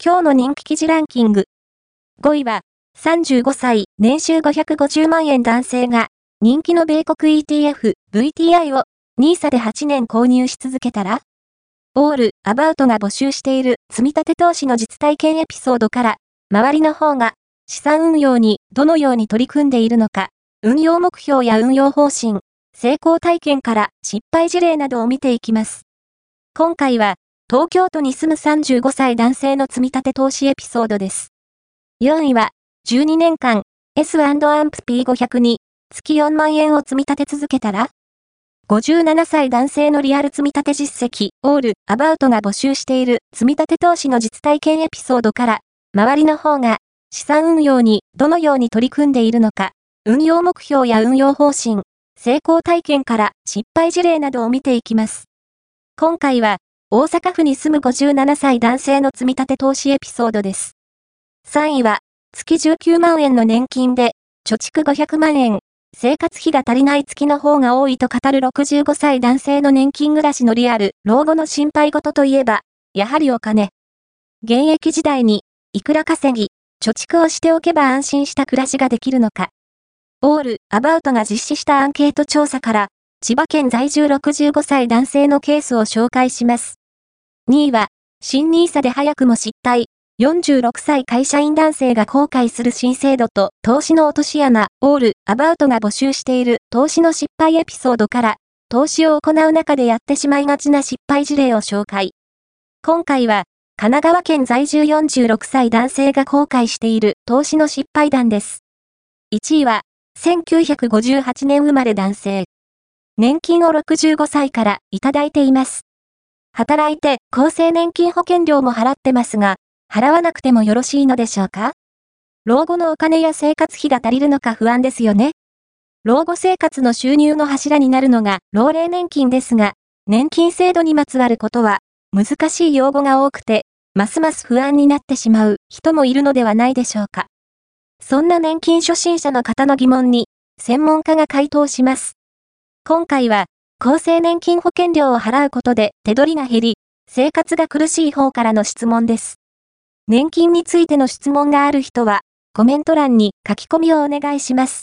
今日の人気記事ランキング。5位は、35歳、年収550万円男性が、人気の米国 ETF、VTI を、NISA で8年購入し続けたらオール、アバウトが募集している積み立て投資の実体験エピソードから、周りの方が資産運用にどのように取り組んでいるのか、運用目標や運用方針、成功体験から失敗事例などを見ていきます。今回は、東京都に住む35歳男性の積み立て投資エピソードです。4位は、12年間、S&AMP P500 に月4万円を積み立て続けたら57歳男性のリアル積み立て実績、オール、アバウトが募集している積み立て投資の実体験エピソードから、周りの方が資産運用にどのように取り組んでいるのか、運用目標や運用方針、成功体験から失敗事例などを見ていきます。今回は、大阪府に住む57歳男性の積み立て投資エピソードです。3位は、月19万円の年金で、貯蓄500万円、生活費が足りない月の方が多いと語る65歳男性の年金暮らしのリアル、老後の心配事といえば、やはりお金。現役時代に、いくら稼ぎ、貯蓄をしておけば安心した暮らしができるのか。オール、アバウトが実施したアンケート調査から、千葉県在住65歳男性のケースを紹介します。2位は、新 nisa で早くも失態。46歳会社員男性が後悔する新制度と投資の落とし穴、オール、アバウトが募集している投資の失敗エピソードから、投資を行う中でやってしまいがちな失敗事例を紹介。今回は、神奈川県在住46歳男性が後悔している投資の失敗談です。1位は、1958年生まれ男性。年金を65歳からいただいています。働いて厚生年金保険料も払ってますが、払わなくてもよろしいのでしょうか？老後のお金や生活費が足りるのか不安ですよね。老後生活の収入の柱になるのが老齢年金ですが、年金制度にまつわることは難しい用語が多くて、ますます不安になってしまう人もいるのではないでしょうか。そんな年金初心者の方の疑問に、専門家が回答します。今回は、厚生年金保険料を払うことで手取りが減り、生活が苦しい方からの質問です。年金についての質問がある人は、コメント欄に書き込みをお願いします。